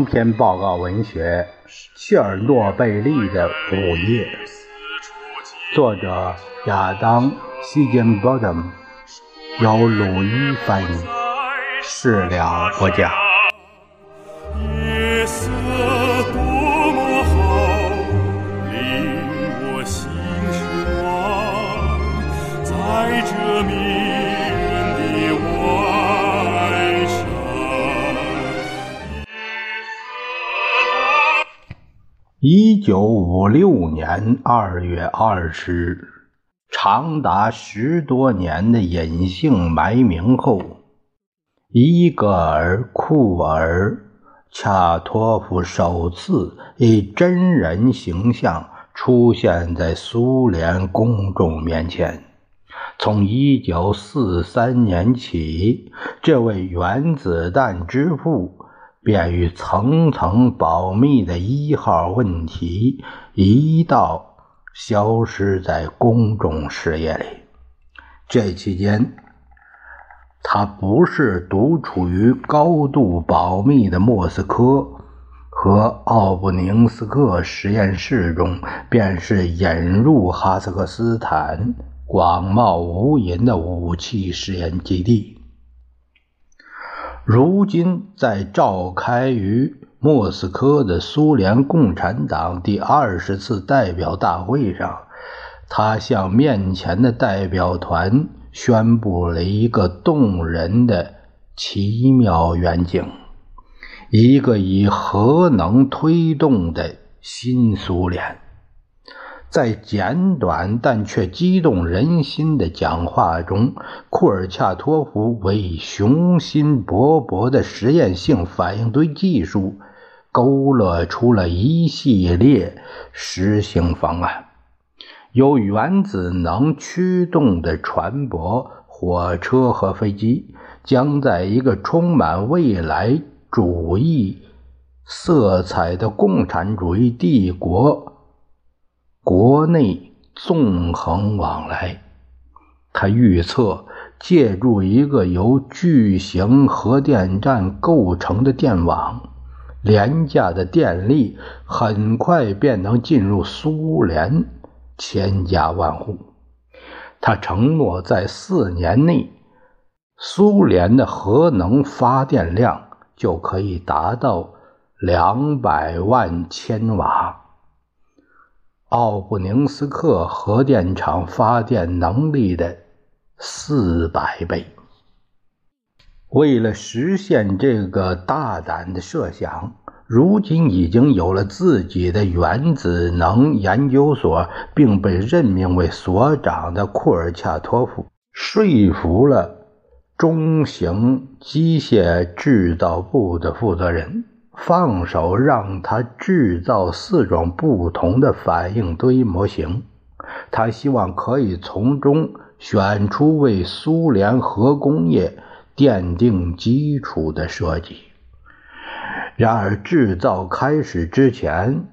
长篇报告文学《切尔诺贝利的午夜》，作者亚当·希金波特，由鲁伊翻译，事了不讲。一九五六年二月二十日，长达十多年的隐姓埋名后，伊戈尔·库尔恰托夫首次以真人形象出现在苏联公众面前。从一九四三年起，这位原子弹之父。便于层层保密的一号问题一道消失在公众视野里。这期间，他不是独处于高度保密的莫斯科和奥布宁斯克实验室中，便是引入哈萨克斯坦广袤无垠的武器试验基地。如今，在召开于莫斯科的苏联共产党第二十次代表大会上，他向面前的代表团宣布了一个动人的奇妙远景：一个以核能推动的新苏联。在简短但却激动人心的讲话中，库尔恰托夫为雄心勃勃的实验性反应堆技术勾勒出了一系列实行方案。由原子能驱动的船舶、火车和飞机，将在一个充满未来主义色彩的共产主义帝国。国内纵横往来，他预测，借助一个由巨型核电站构成的电网，廉价的电力很快便能进入苏联千家万户。他承诺，在四年内，苏联的核能发电量就可以达到两百万千瓦。奥布宁斯克核电厂发电能力的四百倍。为了实现这个大胆的设想，如今已经有了自己的原子能研究所，并被任命为所长的库尔恰托夫，说服了中型机械制造部的负责人。放手让他制造四种不同的反应堆模型，他希望可以从中选出为苏联核工业奠定基础的设计。然而，制造开始之前，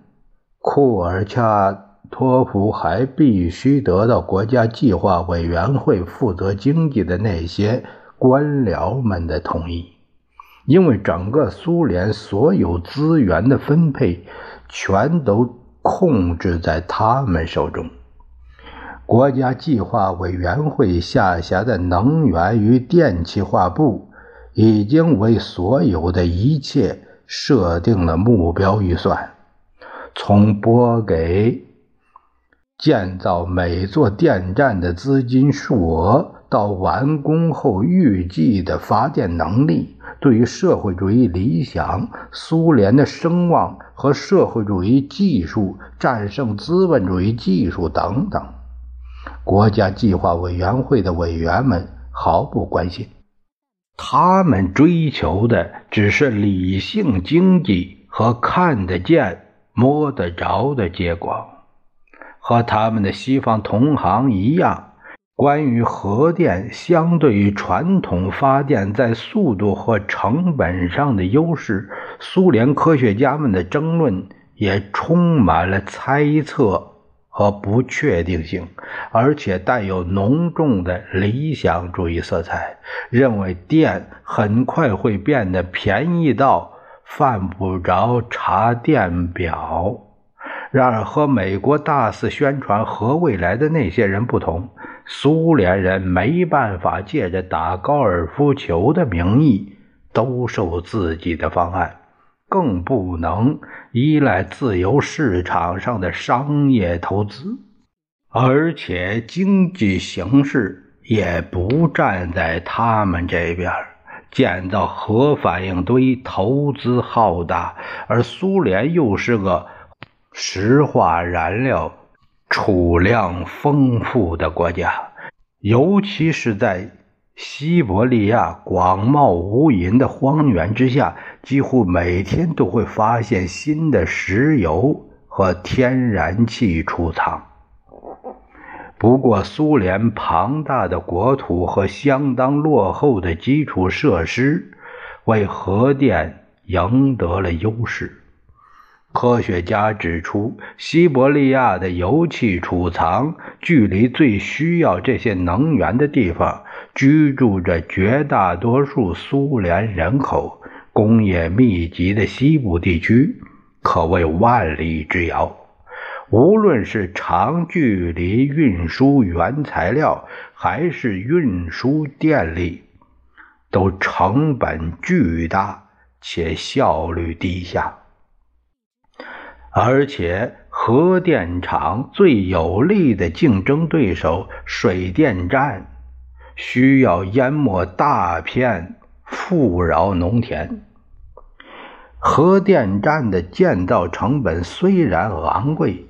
库尔恰托夫还必须得到国家计划委员会负责经济的那些官僚们的同意。因为整个苏联所有资源的分配，全都控制在他们手中。国家计划委员会下辖的能源与电气化部，已经为所有的一切设定了目标预算，从拨给建造每座电站的资金数额，到完工后预计的发电能力。对于社会主义理想、苏联的声望和社会主义技术战胜资本主义技术等等，国家计划委员会的委员们毫不关心，他们追求的只是理性经济和看得见、摸得着的结果，和他们的西方同行一样。关于核电相对于传统发电在速度和成本上的优势，苏联科学家们的争论也充满了猜测和不确定性，而且带有浓重的理想主义色彩，认为电很快会变得便宜到犯不着查电表。然而，和美国大肆宣传核未来的那些人不同，苏联人没办法借着打高尔夫球的名义兜售自己的方案，更不能依赖自由市场上的商业投资，而且经济形势也不站在他们这边。建造核反应堆投资浩大，而苏联又是个。石化燃料储量丰富的国家，尤其是在西伯利亚广袤无垠的荒原之下，几乎每天都会发现新的石油和天然气储藏。不过，苏联庞大的国土和相当落后的基础设施为核电赢得了优势。科学家指出，西伯利亚的油气储藏距离最需要这些能源的地方，居住着绝大多数苏联人口。工业密集的西部地区可谓万里之遥。无论是长距离运输原材料，还是运输电力，都成本巨大且效率低下。而且，核电厂最有力的竞争对手水电站，需要淹没大片富饶农田。核电站的建造成本虽然昂贵，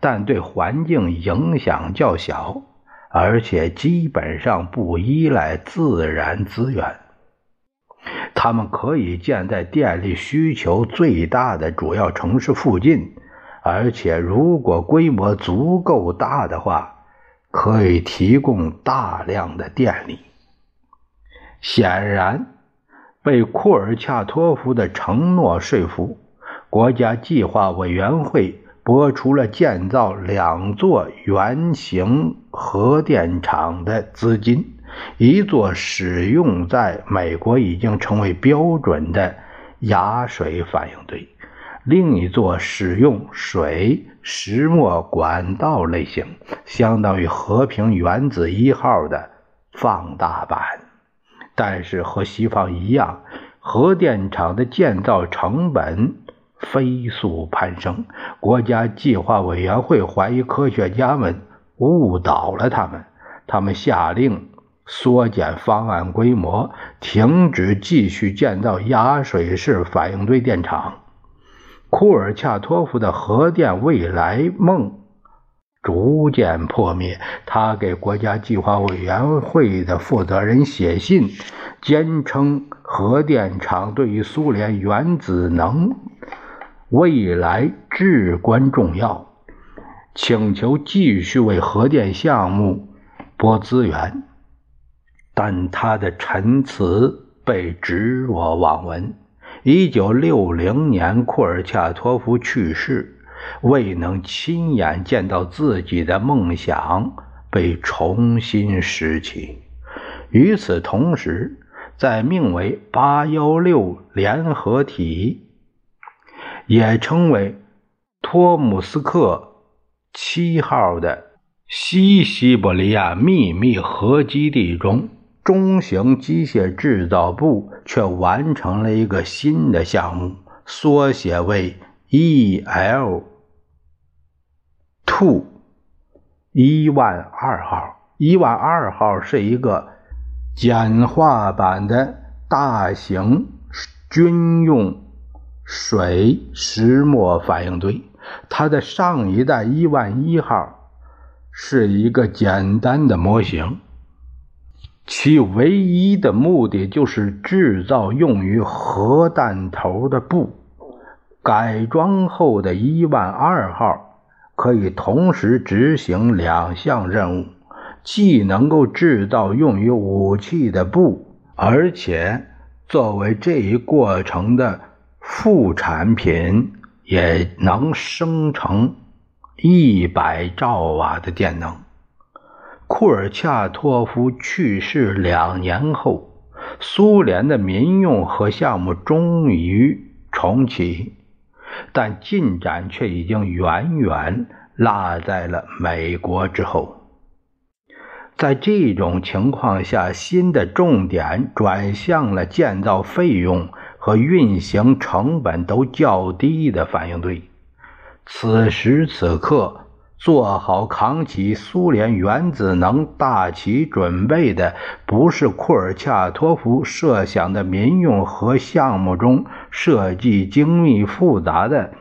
但对环境影响较小，而且基本上不依赖自然资源。它们可以建在电力需求最大的主要城市附近，而且如果规模足够大的话，可以提供大量的电力。显然，被库尔恰托夫的承诺说服，国家计划委员会拨出了建造两座原型核电厂的资金。一座使用在美国已经成为标准的压水反应堆，另一座使用水石墨管道类型，相当于和平原子一号的放大版。但是和西方一样，核电厂的建造成本飞速攀升。国家计划委员会怀疑科学家们误导了他们，他们下令。缩减方案规模，停止继续建造压水式反应堆电厂。库尔恰托夫的核电未来梦逐渐破灭。他给国家计划委员会的负责人写信，坚称核电厂对于苏联原子能未来至关重要，请求继续为核电项目拨资源。但他的陈词被置若罔闻。一九六零年，库尔恰托夫去世，未能亲眼见到自己的梦想被重新拾起。与此同时，在名为“八幺六联合体”，也称为“托姆斯克七号”的西西伯利亚秘密核基地中。中型机械制造部却完成了一个新的项目，缩写为 EL Two 一万二号。一万二号是一个简化版的大型军用水石墨反应堆。它的上一代一万一号是一个简单的模型。其唯一的目的就是制造用于核弹头的布。改装后的一万二号可以同时执行两项任务，既能够制造用于武器的布，而且作为这一过程的副产品，也能生成一百兆瓦的电能。库尔恰托夫去世两年后，苏联的民用核项目终于重启，但进展却已经远远落在了美国之后。在这种情况下，新的重点转向了建造费用和运行成本都较低的反应堆。此时此刻，做好扛起苏联原子能大旗准备的，不是库尔恰托夫设想的民用核项目中设计精密复杂的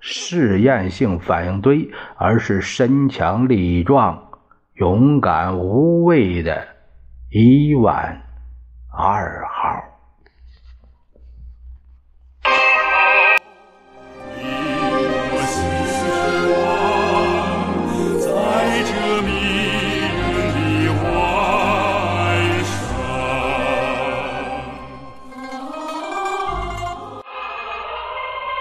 试验性反应堆，而是身强力壮。勇敢无畏的伊万二号。